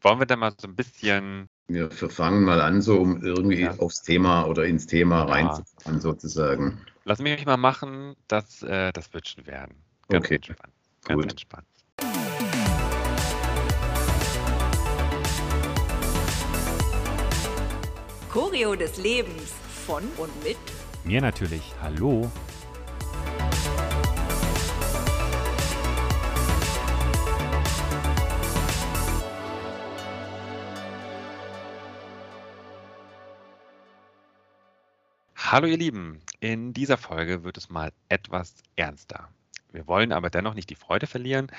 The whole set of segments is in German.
Wollen wir da mal so ein bisschen. Wir fangen mal an, so um irgendwie ja. aufs Thema oder ins Thema ja. reinzufahren, sozusagen. Lass mich mal machen, das, äh, das wird schon werden. Ganz okay. Entspannt. Ganz Gut. entspannt. Choreo des Lebens von und mit mir natürlich. Hallo. Hallo ihr Lieben, in dieser Folge wird es mal etwas ernster. Wir wollen aber dennoch nicht die Freude verlieren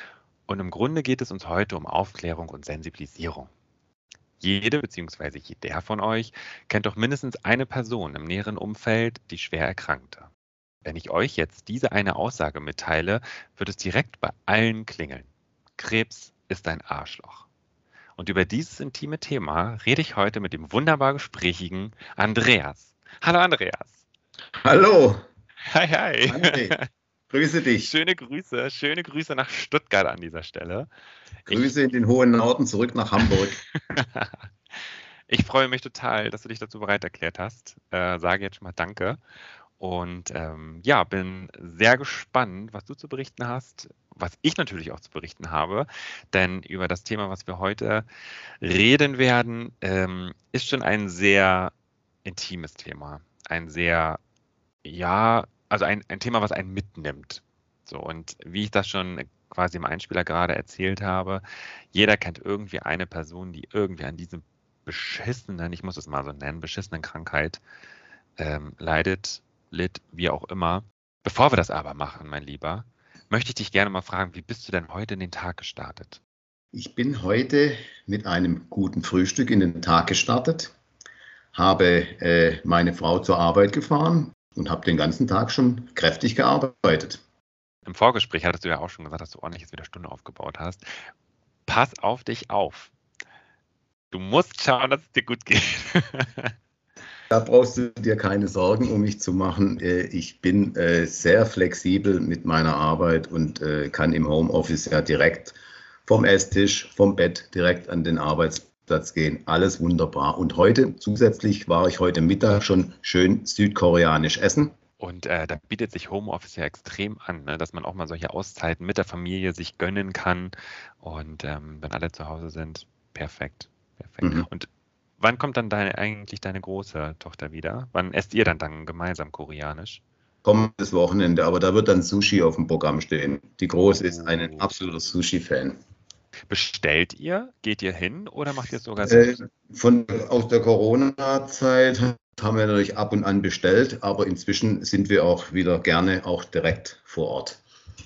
und im Grunde geht es uns heute um Aufklärung und Sensibilisierung. Jede bzw. jeder von euch kennt doch mindestens eine Person im näheren Umfeld, die schwer erkrankte. Wenn ich euch jetzt diese eine Aussage mitteile, wird es direkt bei allen klingeln. Krebs ist ein Arschloch. Und über dieses intime Thema rede ich heute mit dem wunderbar gesprächigen Andreas. Hallo Andreas. Hallo. Hi, hi. André, grüße dich. Schöne Grüße, schöne Grüße nach Stuttgart an dieser Stelle. Grüße ich, in den hohen Norden zurück nach Hamburg. ich freue mich total, dass du dich dazu bereit erklärt hast. Äh, sage jetzt schon mal Danke. Und ähm, ja, bin sehr gespannt, was du zu berichten hast, was ich natürlich auch zu berichten habe. Denn über das Thema, was wir heute reden werden, ähm, ist schon ein sehr intimes Thema. Ein sehr, ja, also ein, ein Thema, was einen mitnimmt. So, und wie ich das schon quasi im Einspieler gerade erzählt habe, jeder kennt irgendwie eine Person, die irgendwie an diesem beschissenen, ich muss es mal so nennen, beschissenen Krankheit ähm, leidet, litt, wie auch immer. Bevor wir das aber machen, mein Lieber, möchte ich dich gerne mal fragen, wie bist du denn heute in den Tag gestartet? Ich bin heute mit einem guten Frühstück in den Tag gestartet habe äh, meine Frau zur Arbeit gefahren und habe den ganzen Tag schon kräftig gearbeitet. Im Vorgespräch hattest du ja auch schon gesagt, dass du ordentlich jetzt wieder Stunde aufgebaut hast. Pass auf dich auf. Du musst schauen, dass es dir gut geht. Da brauchst du dir keine Sorgen um mich zu machen. Äh, ich bin äh, sehr flexibel mit meiner Arbeit und äh, kann im Homeoffice ja direkt vom Esstisch, vom Bett direkt an den Arbeitsplatz Platz gehen. Alles wunderbar. Und heute, zusätzlich war ich heute Mittag schon schön südkoreanisch essen. Und äh, da bietet sich Homeoffice ja extrem an, ne? dass man auch mal solche Auszeiten mit der Familie sich gönnen kann. Und ähm, wenn alle zu Hause sind, perfekt. perfekt. Mhm. Und wann kommt dann deine, eigentlich deine große Tochter wieder? Wann esst ihr dann, dann gemeinsam koreanisch? Kommendes Wochenende, aber da wird dann Sushi auf dem Programm stehen. Die Große ist ein oh. absoluter Sushi-Fan. Bestellt ihr? Geht ihr hin oder macht ihr es sogar äh, von, aus der Corona-Zeit haben wir natürlich ab und an bestellt, aber inzwischen sind wir auch wieder gerne auch direkt vor Ort.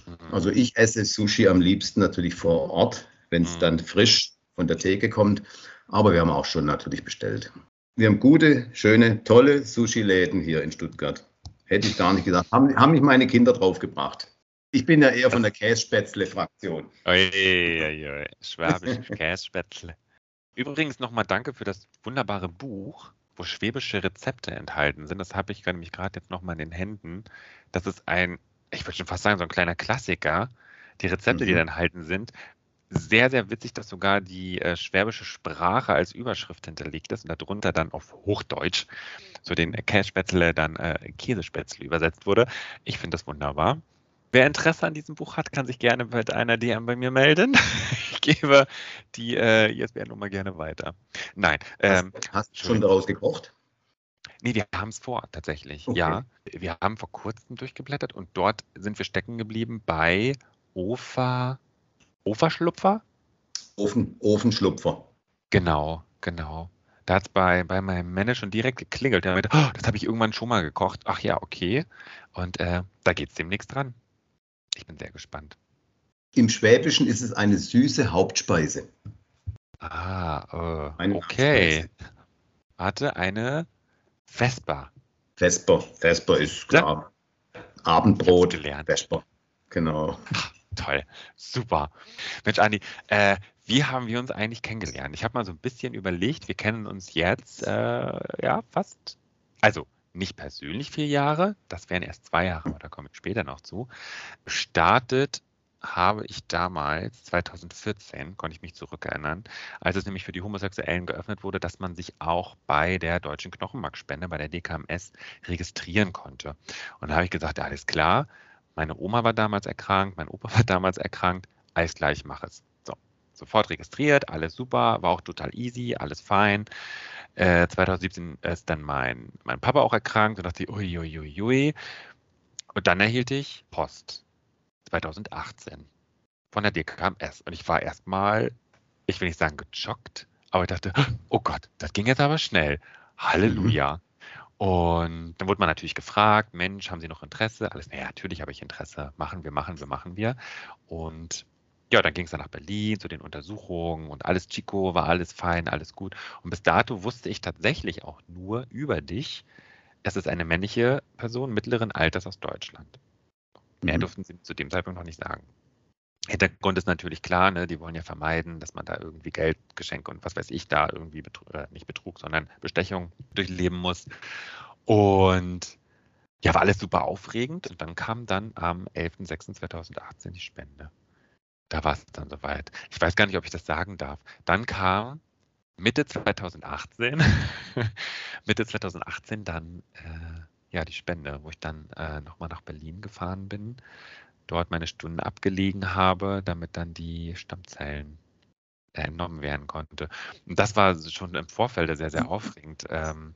Mhm. Also ich esse Sushi am liebsten natürlich vor Ort, wenn es mhm. dann frisch von der Theke kommt, aber wir haben auch schon natürlich bestellt. Wir haben gute, schöne, tolle Sushi-Läden hier in Stuttgart. Hätte ich gar nicht gedacht. Haben, haben mich meine Kinder draufgebracht. Ich bin ja eher von der Kässpätzle-Fraktion. Schwäbisch Kässpätzle. Übrigens nochmal danke für das wunderbare Buch, wo schwäbische Rezepte enthalten sind. Das habe ich nämlich gerade jetzt nochmal in den Händen. Das ist ein, ich würde schon fast sagen, so ein kleiner Klassiker. Die Rezepte, mhm. die da enthalten sind. Sehr, sehr witzig, dass sogar die äh, schwäbische Sprache als Überschrift hinterlegt ist und darunter dann auf Hochdeutsch so den Kässpätzle dann äh, Käsespätzle übersetzt wurde. Ich finde das wunderbar. Wer Interesse an diesem Buch hat, kann sich gerne mit einer DM bei mir melden. Ich gebe die äh, ISBN-Nummer gerne weiter. Nein. Ähm, hast, du schon daraus gekocht? Nee, wir haben es vor, tatsächlich. Okay. Ja, wir haben vor kurzem durchgeblättert und dort sind wir stecken geblieben bei Ofa, Oferschlupfer? Ofen, Ofenschlupfer. Genau, genau. Da hat es bei, bei meinem Manager schon direkt geklingelt. Der meinte, oh, das habe ich irgendwann schon mal gekocht. Ach ja, okay. Und äh, da geht es demnächst dran. Ich bin sehr gespannt. Im Schwäbischen ist es eine süße Hauptspeise. Ah, äh, okay. Warte, eine Vesper. Vesper, Vesper ist klar. Ja. Abendbrot, gelernt. Vesper. Genau. Ach, toll, super. Mensch, Andi, äh, wie haben wir uns eigentlich kennengelernt? Ich habe mal so ein bisschen überlegt, wir kennen uns jetzt, äh, ja, fast, also nicht persönlich vier Jahre, das wären erst zwei Jahre, aber da komme ich später noch zu, startet habe ich damals, 2014, konnte ich mich zurückerinnern, als es nämlich für die Homosexuellen geöffnet wurde, dass man sich auch bei der Deutschen Knochenmarkspende, bei der DKMS, registrieren konnte. Und da habe ich gesagt, alles klar, meine Oma war damals erkrankt, mein Opa war damals erkrankt, alles gleich, ich mache es. So, sofort registriert, alles super, war auch total easy, alles fein. Äh, 2017 ist dann mein, mein Papa auch erkrankt und dachte uiuiuiui. Ui, ui, ui. Und dann erhielt ich Post 2018 von der DKMS. Und ich war erstmal, ich will nicht sagen geschockt, aber ich dachte, oh Gott, das ging jetzt aber schnell. Halleluja. Mhm. Und dann wurde man natürlich gefragt, Mensch, haben Sie noch Interesse? Alles, naja, natürlich habe ich Interesse. Machen wir, machen wir, machen wir. Und ja, dann ging es dann nach Berlin zu den Untersuchungen und alles Chico, war alles fein, alles gut. Und bis dato wusste ich tatsächlich auch nur über dich, es ist eine männliche Person mittleren Alters aus Deutschland. Mehr mhm. durften sie zu dem Zeitpunkt noch nicht sagen. Hintergrund ist natürlich klar, ne, die wollen ja vermeiden, dass man da irgendwie Geldgeschenke und was weiß ich da irgendwie, Betrug, äh, nicht Betrug, sondern Bestechung durchleben muss. Und ja, war alles super aufregend. Und dann kam dann am 11.06.2018 die Spende. Da war es dann soweit. Ich weiß gar nicht, ob ich das sagen darf. Dann kam Mitte 2018, Mitte 2018 dann äh, ja die Spende, wo ich dann äh, nochmal nach Berlin gefahren bin, dort meine Stunden abgelegen habe, damit dann die Stammzellen entnommen werden konnte. Und das war schon im Vorfeld sehr, sehr aufregend. Ähm,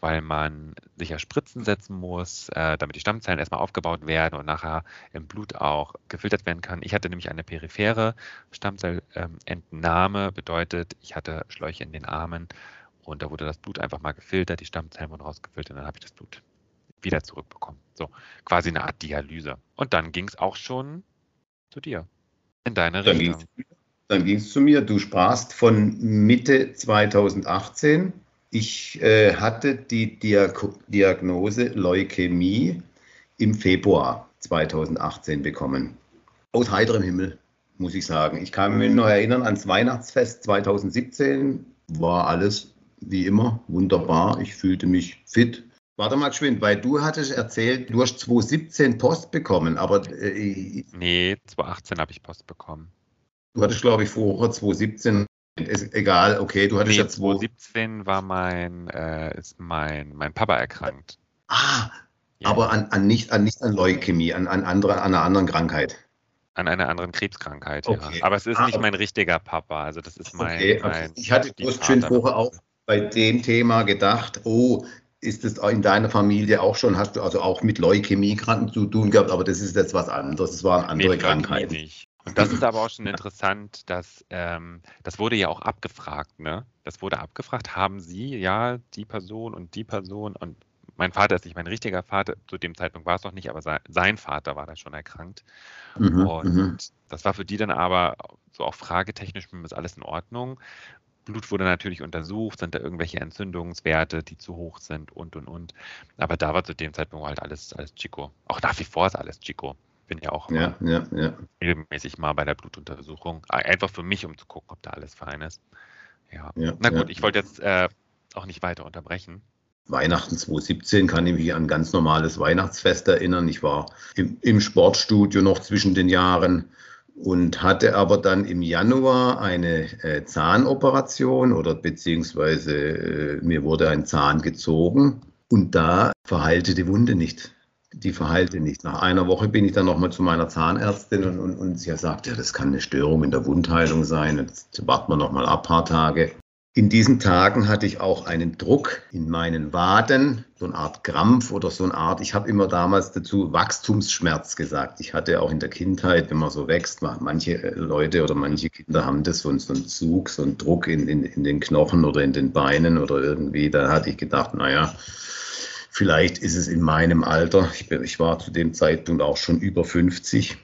weil man sicher Spritzen setzen muss, äh, damit die Stammzellen erstmal aufgebaut werden und nachher im Blut auch gefiltert werden kann. Ich hatte nämlich eine periphere Stammzellentnahme, ähm, bedeutet, ich hatte Schläuche in den Armen und da wurde das Blut einfach mal gefiltert, die Stammzellen wurden rausgefiltert und dann habe ich das Blut wieder zurückbekommen. So, quasi eine Art Dialyse. Und dann ging es auch schon zu dir, in deine dann Richtung. Ging's, dann ging es zu mir. Du sprachst von Mitte 2018 ich äh, hatte die Diag Diagnose Leukämie im Februar 2018 bekommen. Aus heiterem Himmel, muss ich sagen. Ich kann mich noch erinnern ans Weihnachtsfest 2017. War alles wie immer wunderbar. Ich fühlte mich fit. Warte mal geschwind, weil du hattest erzählt, du hast 2017 Post bekommen, aber. Äh, nee, 2018 habe ich Post bekommen. Du hattest, glaube ich, vorher 2017 ist egal, okay, du hattest nee, jetzt 2017 war mein, äh, ist mein, mein Papa erkrankt. Ah, ja. aber an, an, nicht, an nicht an Leukämie, an, an, andere, an einer anderen Krankheit. An einer anderen Krebskrankheit, okay. ja. Aber es ist ah, nicht mein richtiger Papa, also das ist mein. Okay. mein ich hatte bloß schön vorher auch bei dem Thema gedacht, oh, ist es in deiner Familie auch schon, hast du also auch mit Leukämie zu tun gehabt, aber das ist jetzt was anderes, das waren andere nee, Krankheiten. Nicht. Und das ist aber auch schon interessant, dass ähm, das wurde ja auch abgefragt, ne? Das wurde abgefragt, haben Sie ja die Person und die Person und mein Vater ist nicht mein richtiger Vater, zu dem Zeitpunkt war es noch nicht, aber sein, sein Vater war da schon erkrankt. Mhm, und mhm. das war für die dann aber so auch fragetechnisch ist alles in Ordnung. Blut wurde natürlich untersucht, sind da irgendwelche Entzündungswerte, die zu hoch sind und und und. Aber da war zu dem Zeitpunkt halt alles, alles Chico. Auch nach wie vor ist alles Chico bin ja auch ja, ja, ja. regelmäßig mal bei der Blutuntersuchung. Einfach für mich, um zu gucken, ob da alles fein ist. Ja. ja Na gut, ich wollte jetzt äh, auch nicht weiter unterbrechen. Weihnachten 2017 kann ich mich an ein ganz normales Weihnachtsfest erinnern. Ich war im, im Sportstudio noch zwischen den Jahren und hatte aber dann im Januar eine äh, Zahnoperation oder beziehungsweise äh, mir wurde ein Zahn gezogen und da verheilte die Wunde nicht die verheilte nicht. Nach einer Woche bin ich dann nochmal zu meiner Zahnärztin und, und, und sie sagt, ja, das kann eine Störung in der Wundheilung sein. Jetzt warten wir nochmal ab, paar Tage. In diesen Tagen hatte ich auch einen Druck in meinen Waden, so eine Art Krampf oder so eine Art, ich habe immer damals dazu Wachstumsschmerz gesagt. Ich hatte auch in der Kindheit, wenn man so wächst, manche Leute oder manche Kinder haben das, so, einen Zug, so einen Druck in, in, in den Knochen oder in den Beinen oder irgendwie. Da hatte ich gedacht, naja, Vielleicht ist es in meinem Alter, ich, bin, ich war zu dem Zeitpunkt auch schon über 50,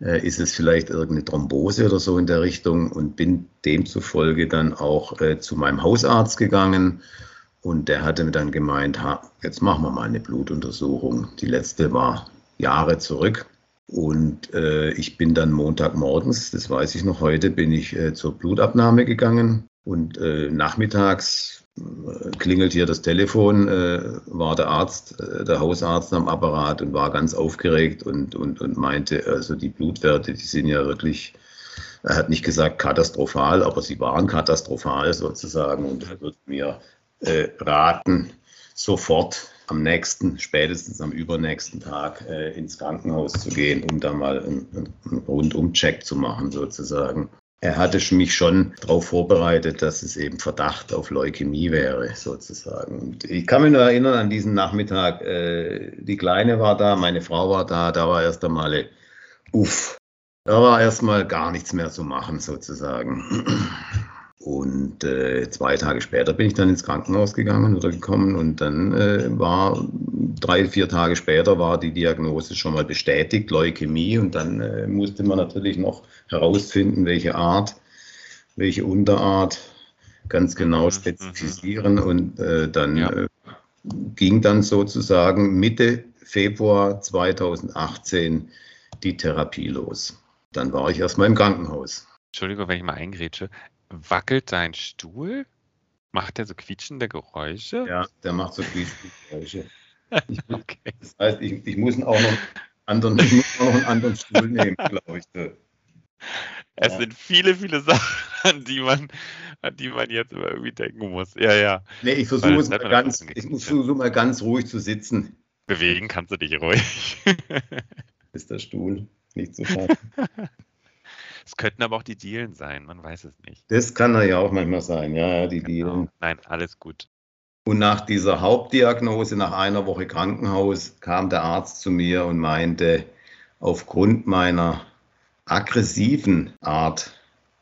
äh, ist es vielleicht irgendeine Thrombose oder so in der Richtung und bin demzufolge dann auch äh, zu meinem Hausarzt gegangen und der hatte mir dann gemeint, ha, jetzt machen wir mal eine Blutuntersuchung. Die letzte war Jahre zurück. Und äh, ich bin dann Montagmorgens, das weiß ich noch heute, bin ich äh, zur Blutabnahme gegangen. Und äh, nachmittags klingelt hier das Telefon, äh, war der Arzt, äh, der Hausarzt am Apparat und war ganz aufgeregt und, und, und meinte, also die Blutwerte, die sind ja wirklich, er hat nicht gesagt katastrophal, aber sie waren katastrophal sozusagen und er wird mir äh, raten, sofort am nächsten, spätestens am übernächsten Tag äh, ins Krankenhaus zu gehen, um da mal einen, einen Rundumcheck zu machen sozusagen. Er hatte mich schon darauf vorbereitet, dass es eben Verdacht auf Leukämie wäre, sozusagen. Und ich kann mich nur erinnern an diesen Nachmittag, äh, die Kleine war da, meine Frau war da, da war erst einmal, uff, da war erstmal gar nichts mehr zu machen, sozusagen. Und äh, zwei Tage später bin ich dann ins Krankenhaus gegangen oder gekommen und dann äh, war drei, vier Tage später war die Diagnose schon mal bestätigt, Leukämie. Und dann äh, musste man natürlich noch herausfinden, welche Art, welche Unterart ganz genau mhm, spezifizieren. Mhm. Und äh, dann ja. Äh, ging dann sozusagen Mitte Februar 2018 die Therapie los. Dann war ich erstmal im Krankenhaus. Entschuldigung, wenn ich mal eingrätsche. Wackelt dein Stuhl? Macht der so quietschende Geräusche? Ja, der macht so quietschende Geräusche. Okay. Das heißt, ich, ich, muss auch noch anderen, ich muss auch noch einen anderen Stuhl nehmen, glaube ich. Es ja. sind viele, viele Sachen, an die man, an die man jetzt immer irgendwie denken muss. Ja, ja. Nee, ich versuche es mal ganz, ich versuche mal ganz ruhig zu sitzen. Bewegen kannst du dich ruhig. Ist der Stuhl nicht zu so schaffen. Es könnten aber auch die Dielen sein, man weiß es nicht. Das kann ja auch manchmal sein, ja, die genau. Dielen. Nein, alles gut. Und nach dieser Hauptdiagnose, nach einer Woche Krankenhaus, kam der Arzt zu mir und meinte, aufgrund meiner aggressiven Art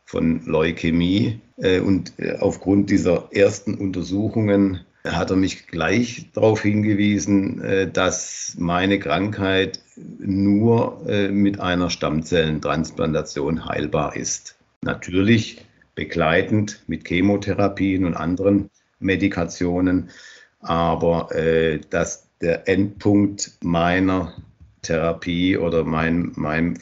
von Leukämie äh, und äh, aufgrund dieser ersten Untersuchungen hat er mich gleich darauf hingewiesen, äh, dass meine Krankheit nur äh, mit einer Stammzellentransplantation heilbar ist. Natürlich begleitend mit Chemotherapien und anderen Medikationen, aber äh, dass der Endpunkt meiner Therapie oder mein, mein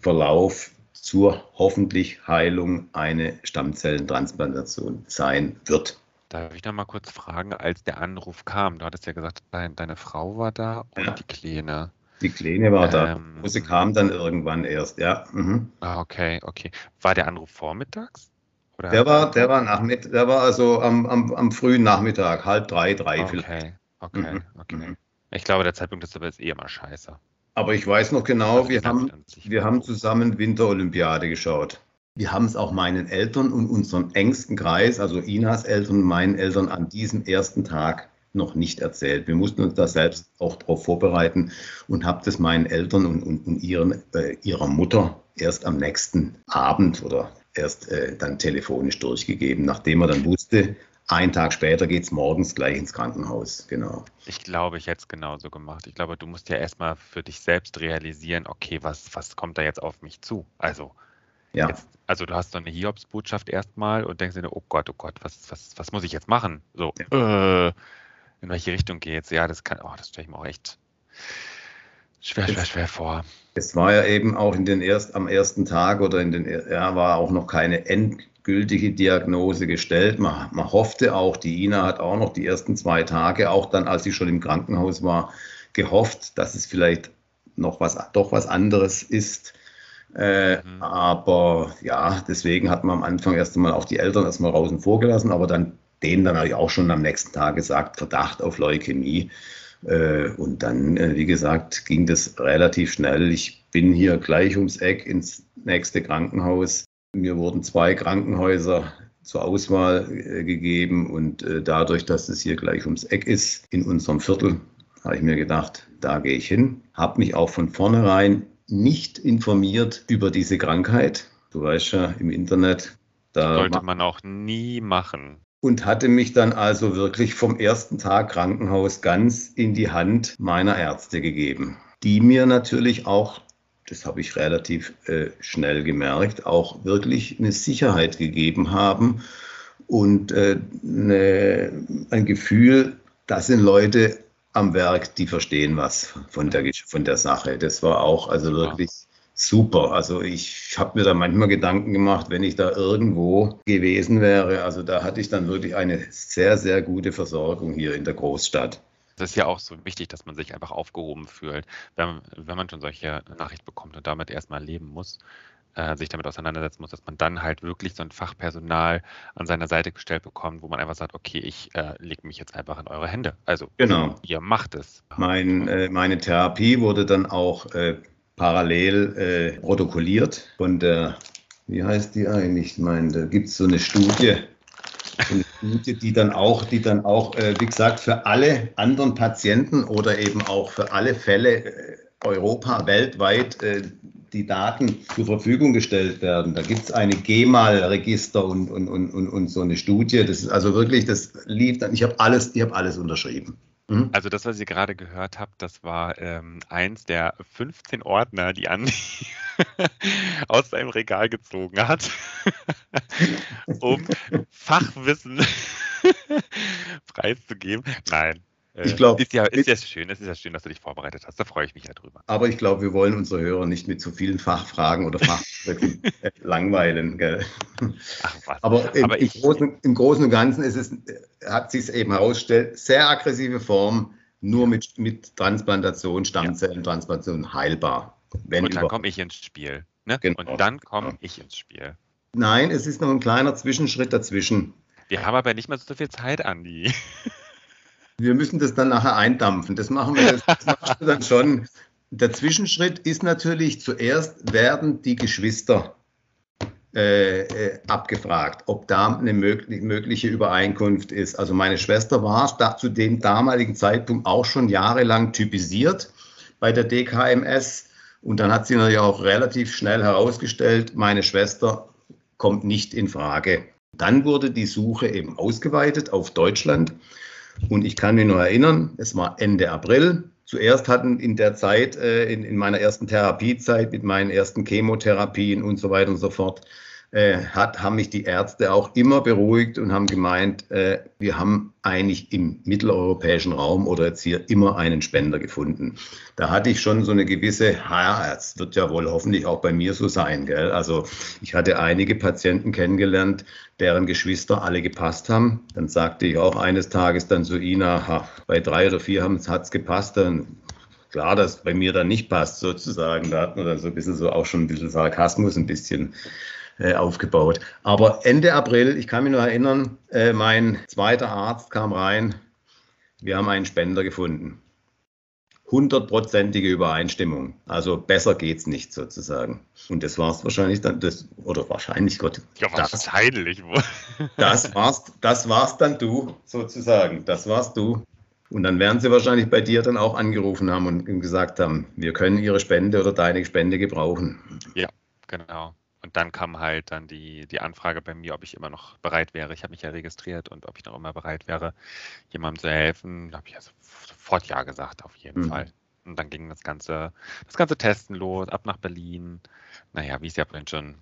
Verlauf zur hoffentlich Heilung eine Stammzellentransplantation sein wird. Darf ich noch mal kurz fragen, als der Anruf kam, du hattest ja gesagt, dein, deine Frau war da und ja. die Kleine. Die Kleine war ähm, da. Sie kam dann irgendwann erst, ja. Mhm. Ah, okay, okay. War der Anruf vormittags? Oder der war, der war Nachmittag, der war also am, am, am frühen Nachmittag, halb drei, drei okay, vielleicht. Okay, mhm. okay. Mhm. Ich glaube, der Zeitpunkt ist aber jetzt eh immer scheiße. Aber ich weiß noch genau, also wir, haben, wir haben zusammen Winterolympiade geschaut. Wir haben es auch meinen Eltern und unserem engsten Kreis, also Inas Eltern und meinen Eltern, an diesem ersten Tag noch nicht erzählt. Wir mussten uns da selbst auch darauf vorbereiten und habe das meinen Eltern und, und, und ihren, äh, ihrer Mutter erst am nächsten Abend oder erst äh, dann telefonisch durchgegeben, nachdem er dann wusste, ein Tag später geht es morgens gleich ins Krankenhaus. Genau. Ich glaube, ich hätte es genauso gemacht. Ich glaube, du musst ja erstmal für dich selbst realisieren, okay, was, was kommt da jetzt auf mich zu? Also, ja. Jetzt, also du hast so eine Hiobsbotschaft erstmal und denkst dir, oh Gott, oh Gott, was, was, was muss ich jetzt machen? So, ja. äh, in welche Richtung geht's? Ja, das kann, oh, das stelle ich mir auch echt schwer, schwer, schwer vor. Es war ja eben auch in den erst, am ersten Tag oder in den, ja, war auch noch keine endgültige Diagnose gestellt. Man, man hoffte auch, die Ina hat auch noch die ersten zwei Tage, auch dann, als sie schon im Krankenhaus war, gehofft, dass es vielleicht noch was, doch was anderes ist. Äh, mhm. Aber ja, deswegen hat man am Anfang erst einmal auch die Eltern erstmal draußen vorgelassen, aber dann denen dann auch schon am nächsten Tag gesagt, Verdacht auf Leukämie. Äh, und dann, äh, wie gesagt, ging das relativ schnell. Ich bin hier gleich ums Eck ins nächste Krankenhaus. Mir wurden zwei Krankenhäuser zur Auswahl äh, gegeben und äh, dadurch, dass es hier gleich ums Eck ist, in unserem Viertel, habe ich mir gedacht, da gehe ich hin. Habe mich auch von vornherein nicht informiert über diese Krankheit. Du weißt ja, im Internet. Da sollte man auch nie machen. Und hatte mich dann also wirklich vom ersten Tag Krankenhaus ganz in die Hand meiner Ärzte gegeben, die mir natürlich auch, das habe ich relativ äh, schnell gemerkt, auch wirklich eine Sicherheit gegeben haben und äh, eine, ein Gefühl, das sind Leute am Werk, die verstehen was von der, von der Sache. Das war auch also wirklich super. Also ich habe mir da manchmal Gedanken gemacht, wenn ich da irgendwo gewesen wäre. Also da hatte ich dann wirklich eine sehr, sehr gute Versorgung hier in der Großstadt. Das ist ja auch so wichtig, dass man sich einfach aufgehoben fühlt, wenn, wenn man schon solche Nachrichten bekommt und damit erstmal leben muss, äh, sich damit auseinandersetzen muss, dass man dann halt wirklich so ein Fachpersonal an seiner Seite gestellt bekommt, wo man einfach sagt, okay, ich äh, lege mich jetzt einfach in eure Hände. Also genau. ihr macht es. Mein, äh, meine Therapie wurde dann auch äh, parallel äh, protokolliert von der, wie heißt die eigentlich? Ich meine, da gibt es so eine Studie, die dann auch, die dann auch, äh, wie gesagt, für alle anderen Patienten oder eben auch für alle Fälle Europa, weltweit die Daten zur Verfügung gestellt werden. Da gibt es eine GEMAL-Register und, und, und, und, so eine Studie. Das ist also wirklich, das lief dann, ich habe alles, ich habe alles unterschrieben. Mhm. Also das, was ihr gerade gehört habt, das war ähm, eins der 15 Ordner, die Andi aus seinem Regal gezogen hat, um Fachwissen preiszugeben. Nein, ich glaube, ist ja, ist ja schön, es ist ja schön, dass du dich vorbereitet hast. Da freue ich mich ja drüber. Aber ich glaube, wir wollen unsere Hörer nicht mit zu vielen Fachfragen oder Fachbegriffen langweilen. Gell? Ach, was. Aber, im, Aber im, Großen, im, Großen, und Ganzen ist es, hat sich eben herausgestellt, sehr aggressive Form, nur mit, mit Transplantation, Stammzellentransplantation ja. heilbar. Wenn und dann komme ich ins Spiel. Ne? Genau. Und dann komme ja. ich ins Spiel. Nein, es ist noch ein kleiner Zwischenschritt dazwischen. Wir haben aber nicht mehr so viel Zeit, Andi. Wir müssen das dann nachher eindampfen. Das machen wir das, das machst du dann schon. Der Zwischenschritt ist natürlich, zuerst werden die Geschwister äh, äh, abgefragt, ob da eine möglich, mögliche Übereinkunft ist. Also meine Schwester war da, zu dem damaligen Zeitpunkt auch schon jahrelang typisiert bei der DKMS. Und dann hat sie natürlich auch relativ schnell herausgestellt, meine Schwester kommt nicht in Frage. Dann wurde die Suche eben ausgeweitet auf Deutschland. Und ich kann mich noch erinnern, es war Ende April. Zuerst hatten in der Zeit, äh, in, in meiner ersten Therapiezeit mit meinen ersten Chemotherapien und so weiter und so fort, äh, hat, haben mich die Ärzte auch immer beruhigt und haben gemeint, äh, wir haben eigentlich im mitteleuropäischen Raum oder jetzt hier immer einen Spender gefunden. Da hatte ich schon so eine gewisse, ja, es wird ja wohl hoffentlich auch bei mir so sein. Gell? Also ich hatte einige Patienten kennengelernt, deren Geschwister alle gepasst haben. Dann sagte ich auch eines Tages dann zu Ina, ha, bei drei oder vier hat es gepasst. Dann klar, dass bei mir dann nicht passt, sozusagen. Da hat man dann so ein bisschen so auch schon ein bisschen Sarkasmus, ein bisschen äh, aufgebaut. Aber Ende April, ich kann mich nur erinnern, äh, mein zweiter Arzt kam rein, wir haben einen Spender gefunden. Hundertprozentige Übereinstimmung. Also besser geht's nicht sozusagen. Und das war's wahrscheinlich dann, das, oder wahrscheinlich Gott. Ja, wahrscheinlich wohl. Das war's, das war's dann du, sozusagen. Das warst du. Und dann werden sie wahrscheinlich bei dir dann auch angerufen haben und gesagt haben, wir können ihre Spende oder deine Spende gebrauchen. Ja, genau. Und dann kam halt dann die, die Anfrage bei mir, ob ich immer noch bereit wäre. Ich habe mich ja registriert und ob ich noch immer bereit wäre, jemandem zu helfen. Da habe ich also sofort Ja gesagt, auf jeden mhm. Fall. Und dann ging das ganze, das ganze Testen los, ab nach Berlin. Naja, wie ich es ja vorhin schon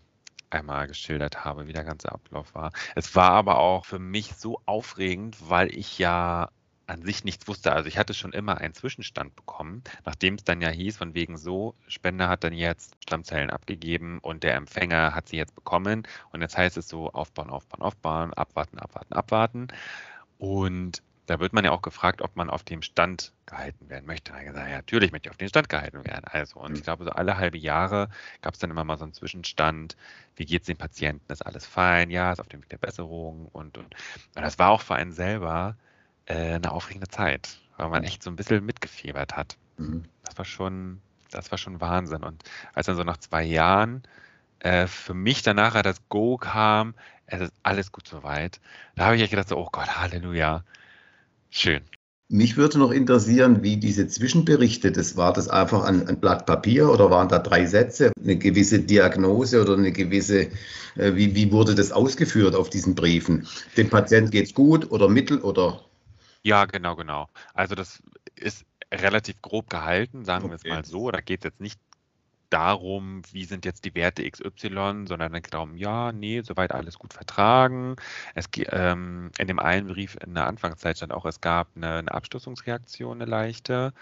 einmal geschildert habe, wie der ganze Ablauf war. Es war aber auch für mich so aufregend, weil ich ja an sich nichts wusste. Also ich hatte schon immer einen Zwischenstand bekommen, nachdem es dann ja hieß, von wegen so, Spender hat dann jetzt Stammzellen abgegeben und der Empfänger hat sie jetzt bekommen. Und jetzt heißt es so, aufbauen, aufbauen, aufbauen, abwarten, abwarten, abwarten. Und da wird man ja auch gefragt, ob man auf dem Stand gehalten werden möchte. Da gesagt, ja, natürlich möchte ich auf den Stand gehalten werden. Also, und ich glaube, so alle halbe Jahre gab es dann immer mal so einen Zwischenstand. Wie geht es den Patienten? Ist alles fein? Ja, ist auf dem Weg der Besserung. Und, und, und das war auch für einen selber äh, eine aufregende Zeit, weil man echt so ein bisschen mitgefiebert hat. Mhm. Das war schon, das war schon Wahnsinn. Und als dann so nach zwei Jahren äh, für mich danach das Go kam, es ist alles gut soweit, da habe ich echt gedacht, so, oh Gott, Halleluja. Schön. Mich würde noch interessieren, wie diese Zwischenberichte, das war das einfach ein, ein, Blatt Papier oder waren da drei Sätze, eine gewisse Diagnose oder eine gewisse, äh, wie, wie wurde das ausgeführt auf diesen Briefen? Dem Patient geht es gut oder mittel oder ja, genau, genau. Also das ist relativ grob gehalten, sagen wir es mal so. Da geht es jetzt nicht darum, wie sind jetzt die Werte XY, sondern dann darum, ja, nee, soweit alles gut vertragen. Es, ähm, in dem einen Brief in der Anfangszeit stand auch, es gab eine, eine Abstoßungsreaktion, eine leichte,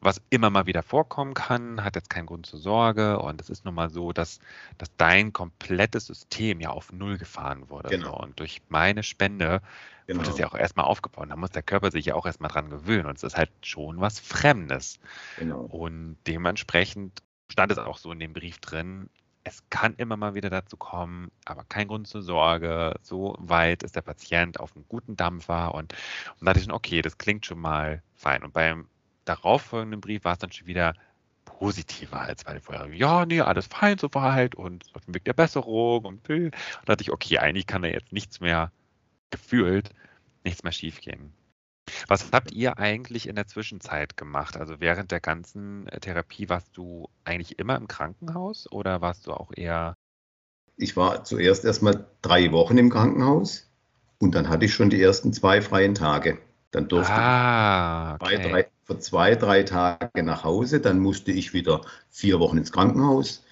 was immer mal wieder vorkommen kann, hat jetzt keinen Grund zur Sorge. Und es ist nun mal so, dass, dass dein komplettes System ja auf Null gefahren wurde. Genau. So. Und durch meine Spende genau. wird es ja auch erstmal aufgebaut. Da muss der Körper sich ja auch erstmal dran gewöhnen. Und es ist halt schon was Fremdes. Genau. Und dementsprechend stand es auch so in dem Brief drin, es kann immer mal wieder dazu kommen, aber kein Grund zur Sorge. So weit ist der Patient auf einem guten Dampfer und, und da dachte ich schon, okay, das klingt schon mal fein. Und beim darauffolgenden Brief war es dann schon wieder positiver als bei vorher. Ja, nee, alles fein soweit und auf dem Weg der Besserung und, und da dachte ich, okay, eigentlich kann da jetzt nichts mehr gefühlt, nichts mehr schiefgehen. Was habt ihr eigentlich in der Zwischenzeit gemacht? Also während der ganzen äh, Therapie warst du eigentlich immer im Krankenhaus oder warst du auch eher? Ich war zuerst erstmal drei Wochen im Krankenhaus und dann hatte ich schon die ersten zwei freien Tage. Dann durfte ah, okay. ich zwei, drei, für zwei, drei Tage nach Hause. Dann musste ich wieder vier Wochen ins Krankenhaus.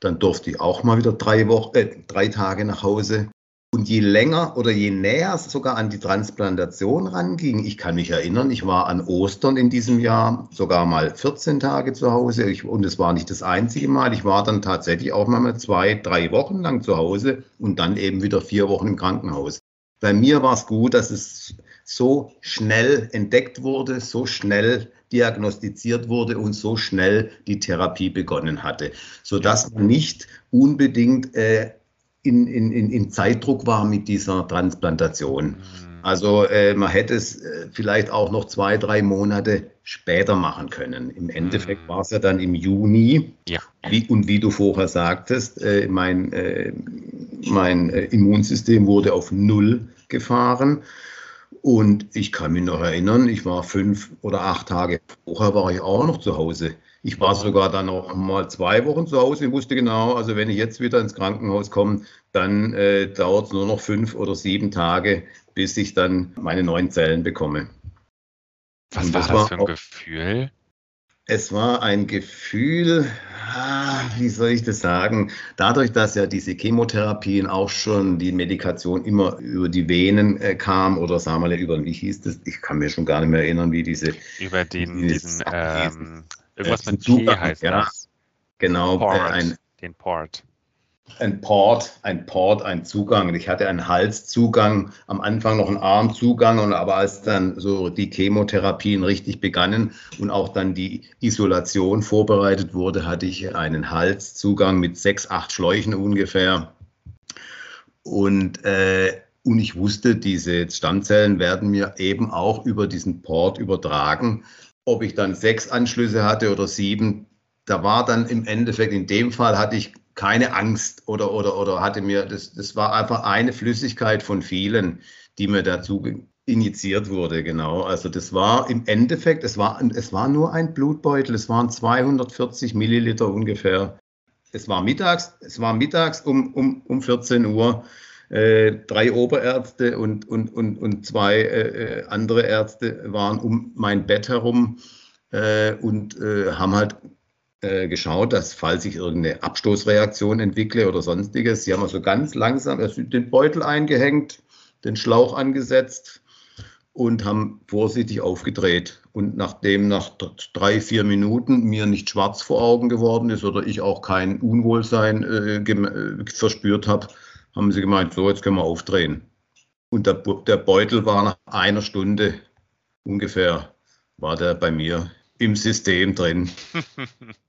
Dann durfte ich auch mal wieder drei, Wochen, äh, drei Tage nach Hause. Und je länger oder je näher es sogar an die Transplantation ranging, ich kann mich erinnern, ich war an Ostern in diesem Jahr sogar mal 14 Tage zu Hause ich, und es war nicht das einzige Mal. Ich war dann tatsächlich auch mal zwei, drei Wochen lang zu Hause und dann eben wieder vier Wochen im Krankenhaus. Bei mir war es gut, dass es so schnell entdeckt wurde, so schnell diagnostiziert wurde und so schnell die Therapie begonnen hatte, sodass man nicht unbedingt äh, in, in, in Zeitdruck war mit dieser Transplantation. Mhm. Also äh, man hätte es äh, vielleicht auch noch zwei, drei Monate später machen können. Im Endeffekt mhm. war es ja dann im Juni. Ja. Wie, und wie du vorher sagtest, äh, mein, äh, mein äh, Immunsystem wurde auf Null gefahren. Und ich kann mich noch erinnern, ich war fünf oder acht Tage vorher war ich auch noch zu Hause. Ich war sogar dann noch mal zwei Wochen zu Hause und wusste genau, also wenn ich jetzt wieder ins Krankenhaus komme, dann äh, dauert es nur noch fünf oder sieben Tage, bis ich dann meine neuen Zellen bekomme. Was war das, war für ein auch, Gefühl? Es war ein Gefühl, ah, wie soll ich das sagen? Dadurch, dass ja diese Chemotherapien auch schon die Medikation immer über die Venen äh, kam oder sagen wir mal über, wie hieß das? Ich kann mir schon gar nicht mehr erinnern, wie diese. Über den, diesen, ähm, irgendwas äh, mit G heißt ja, das. Genau, Port, äh, ein, den Port ein Port, ein Port, ein Zugang. Ich hatte einen Halszugang, am Anfang noch einen Armzugang, und aber als dann so die Chemotherapien richtig begannen und auch dann die Isolation vorbereitet wurde, hatte ich einen Halszugang mit sechs, acht Schläuchen ungefähr. Und, äh, und ich wusste, diese Stammzellen werden mir eben auch über diesen Port übertragen. Ob ich dann sechs Anschlüsse hatte oder sieben, da war dann im Endeffekt, in dem Fall hatte ich keine Angst oder, oder, oder hatte mir, das, das war einfach eine Flüssigkeit von vielen, die mir dazu injiziert wurde, genau. Also das war im Endeffekt, es war, es war nur ein Blutbeutel, es waren 240 Milliliter ungefähr. Es war mittags, es war mittags um, um, um 14 Uhr. Äh, drei Oberärzte und, und, und, und zwei äh, äh, andere Ärzte waren um mein Bett herum äh, und äh, haben halt geschaut, dass falls ich irgendeine Abstoßreaktion entwickle oder sonstiges, sie haben also ganz langsam den Beutel eingehängt, den Schlauch angesetzt und haben vorsichtig aufgedreht. Und nachdem nach drei, vier Minuten mir nicht schwarz vor Augen geworden ist oder ich auch kein Unwohlsein äh verspürt habe, haben sie gemeint, so, jetzt können wir aufdrehen. Und der, der Beutel war nach einer Stunde ungefähr, war der bei mir im System drin.